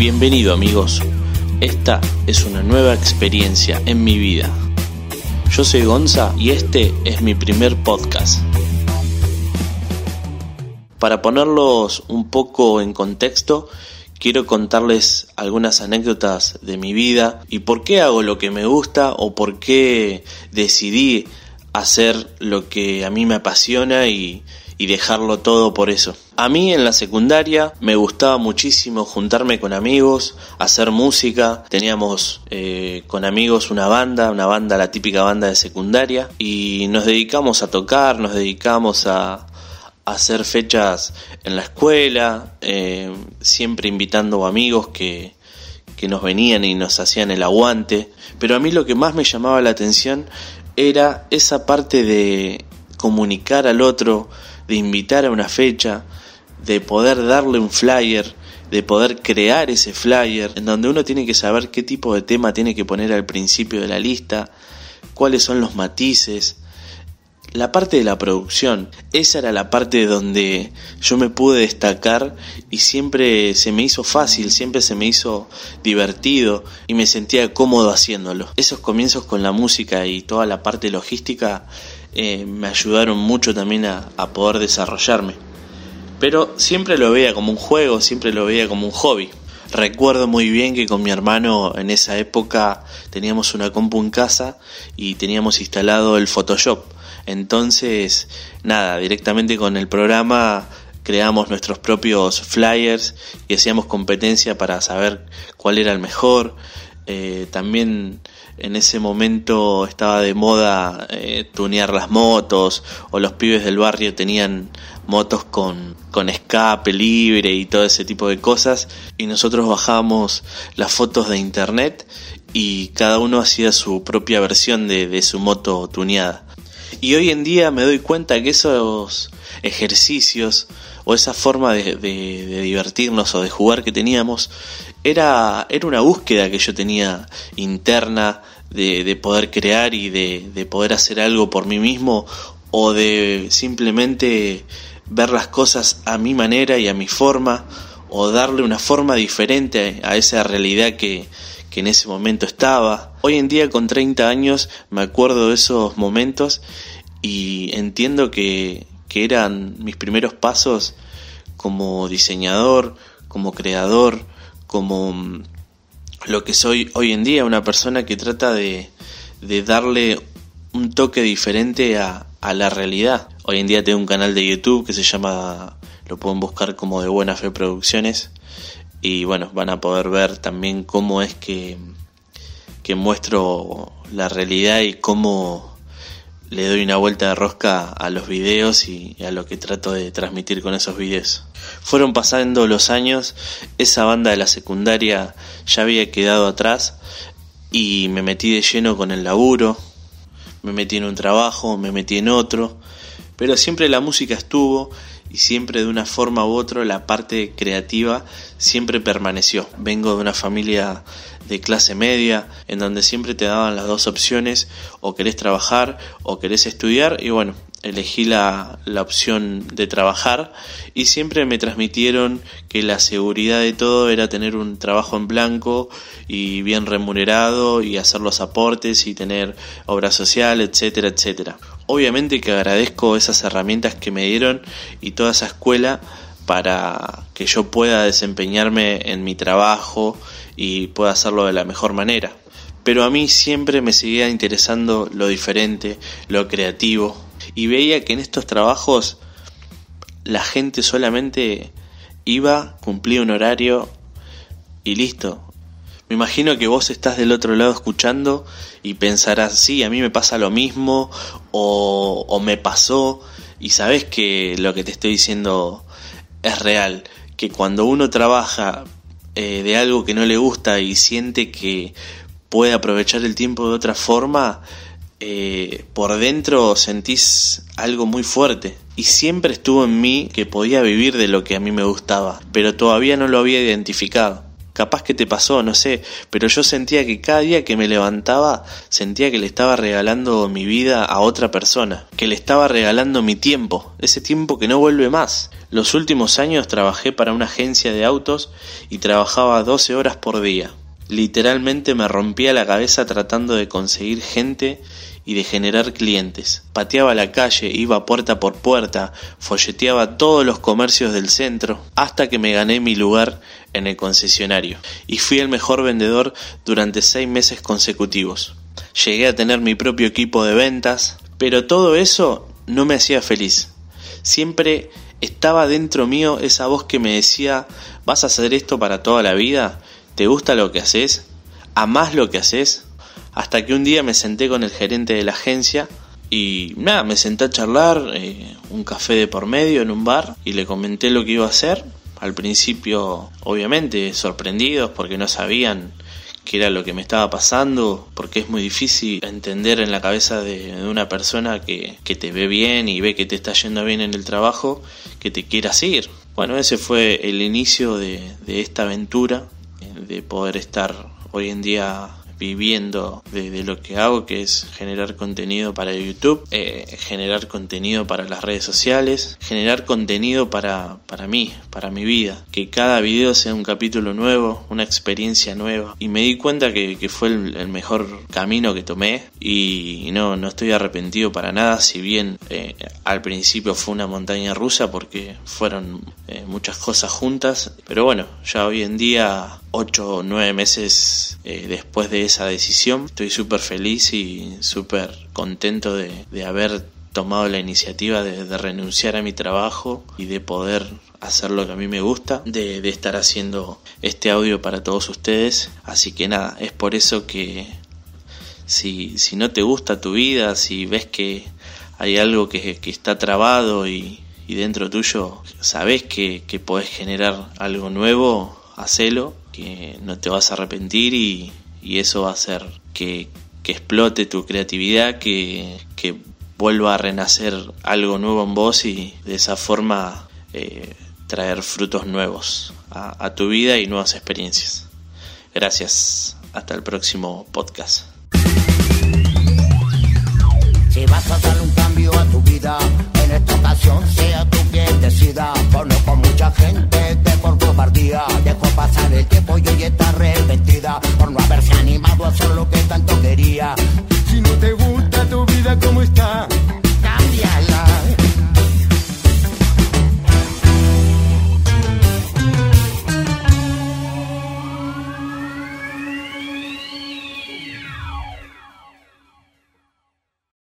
Bienvenido amigos, esta es una nueva experiencia en mi vida. Yo soy Gonza y este es mi primer podcast. Para ponerlos un poco en contexto, quiero contarles algunas anécdotas de mi vida y por qué hago lo que me gusta o por qué decidí hacer lo que a mí me apasiona y, dejarlo todo por eso. A mí en la secundaria me gustaba muchísimo juntarme con amigos, hacer música, teníamos eh, con amigos una banda, una banda, la típica banda de secundaria, y nos dedicamos a tocar, nos dedicamos a, hacer fechas en la escuela, eh, siempre invitando amigos que, que nos venían y nos hacían el aguante, pero a mí lo que más me llamaba la atención era esa parte de comunicar al otro, de invitar a una fecha, de poder darle un flyer, de poder crear ese flyer, en donde uno tiene que saber qué tipo de tema tiene que poner al principio de la lista, cuáles son los matices, la parte de la producción, esa era la parte donde yo me pude destacar y siempre se me hizo fácil, siempre se me hizo divertido y me sentía cómodo haciéndolo. Esos comienzos con la música y toda la parte logística eh, me ayudaron mucho también a, a poder desarrollarme. Pero siempre lo veía como un juego, siempre lo veía como un hobby. Recuerdo muy bien que con mi hermano en esa época teníamos una compu en casa y teníamos instalado el Photoshop entonces, nada, directamente con el programa creamos nuestros propios flyers y hacíamos competencia para saber cuál era el mejor. Eh, también en ese momento estaba de moda eh, tunear las motos o los pibes del barrio tenían motos con, con escape libre y todo ese tipo de cosas y nosotros bajábamos las fotos de internet y cada uno hacía su propia versión de, de su moto tuneada. Y hoy en día me doy cuenta que esos ejercicios o esa forma de, divertirnos o de jugar que teníamos era, era una búsqueda que yo tenía interna de, poder crear y de, de poder hacer algo por mí mismo o de simplemente ver las cosas a mi manera y a mi forma o darle una forma diferente a esa realidad que, que en ese momento estaba. Hoy en día con 30 años me acuerdo de esos momentos y entiendo que, que eran mis primeros pasos como diseñador, como creador, como mm, lo que soy hoy en día, una persona que trata de, de darle un toque diferente a, a, la realidad. Hoy en día tengo un canal de YouTube que se llama, lo pueden buscar como de Buena Fe Producciones y bueno, van a poder ver también cómo es que, que muestro la realidad y cómo le doy una vuelta de rosca a los videos y a lo que trato de transmitir con esos videos. Fueron pasando los años, esa banda de la secundaria ya había quedado atrás y me metí de lleno con el laburo, me metí en un trabajo, me metí en otro, pero siempre la música estuvo y siempre de una forma u otra la parte creativa siempre permaneció. Vengo de una familia de clase media en donde siempre te daban las dos opciones o querés trabajar o querés estudiar y bueno, elegí la, la, opción de trabajar y siempre me transmitieron que la seguridad de todo era tener un trabajo en blanco y bien remunerado y hacer los aportes y tener obra social, etcétera, etcétera. Obviamente que agradezco esas herramientas que me dieron y toda esa escuela para que yo pueda desempeñarme en mi trabajo y pueda hacerlo de la mejor manera. Pero a mí siempre me seguía interesando lo diferente, lo creativo, y veía que en estos trabajos la gente solamente iba, cumplía un horario y listo. Me imagino que vos estás del otro lado escuchando y pensarás, sí, a mí me pasa lo mismo o, me pasó y sabes que lo que te estoy diciendo es real, que cuando uno trabaja eh, de algo que no le gusta y siente que puede aprovechar el tiempo de otra forma, eh, por dentro sentís algo muy fuerte. Y siempre estuvo en mí que podía vivir de lo que a mí me gustaba, pero todavía no lo había identificado. Capaz que te pasó, no sé, pero yo sentía que cada día que me levantaba sentía que le estaba regalando mi vida a otra persona, que le estaba regalando mi tiempo, ese tiempo que no vuelve más. Los últimos años trabajé para una agencia de autos y trabajaba 12 horas por día. Literalmente me rompía la cabeza tratando de conseguir gente y de generar clientes. Pateaba la calle, iba puerta por puerta, folleteaba todos los comercios del centro, hasta que me gané mi lugar en el concesionario. Y fui el mejor vendedor durante seis meses consecutivos. Llegué a tener mi propio equipo de ventas, pero todo eso no me hacía feliz. Siempre estaba dentro mío esa voz que me decía, ¿vas a hacer esto para toda la vida? ¿Te gusta lo que haces? ¿Amás lo que haces? Hasta que un día me senté con el gerente de la agencia y nada, me senté a charlar, eh, un café de por medio en un bar y le comenté lo que iba a hacer. Al principio, obviamente, sorprendidos porque no sabían qué era lo que me estaba pasando, porque es muy difícil entender en la cabeza de, una persona que, que, te ve bien y ve que te está yendo bien en el trabajo, que te quiera seguir. Bueno, ese fue el inicio de, de esta aventura de poder estar hoy en día viviendo de, lo que hago, que es generar contenido para YouTube, eh, generar contenido para las redes sociales, generar contenido para, para mí, para mi vida, que cada video sea un capítulo nuevo, una experiencia nueva. Y me di cuenta que, fue el, mejor camino que tomé. Y no, no estoy arrepentido para nada, si bien eh, al principio fue una montaña rusa porque fueron eh, muchas cosas juntas, pero bueno, ya hoy en día, ocho o nueve meses después de esa decisión. Estoy súper feliz y súper contento de, haber tomado la iniciativa de, renunciar a mi trabajo y de poder hacer lo que a mí me gusta, de, estar haciendo este audio para todos ustedes. Así que nada, es por eso que si, si no te gusta tu vida, si ves que hay algo que, está trabado y, dentro tuyo sabes que, que podés generar algo nuevo, hacelo, que no te vas a arrepentir y, y eso va a hacer que, explote tu creatividad, que, vuelva a renacer algo nuevo en vos y de esa forma eh, traer frutos nuevos a, tu vida y nuevas experiencias. Gracias, hasta el próximo podcast.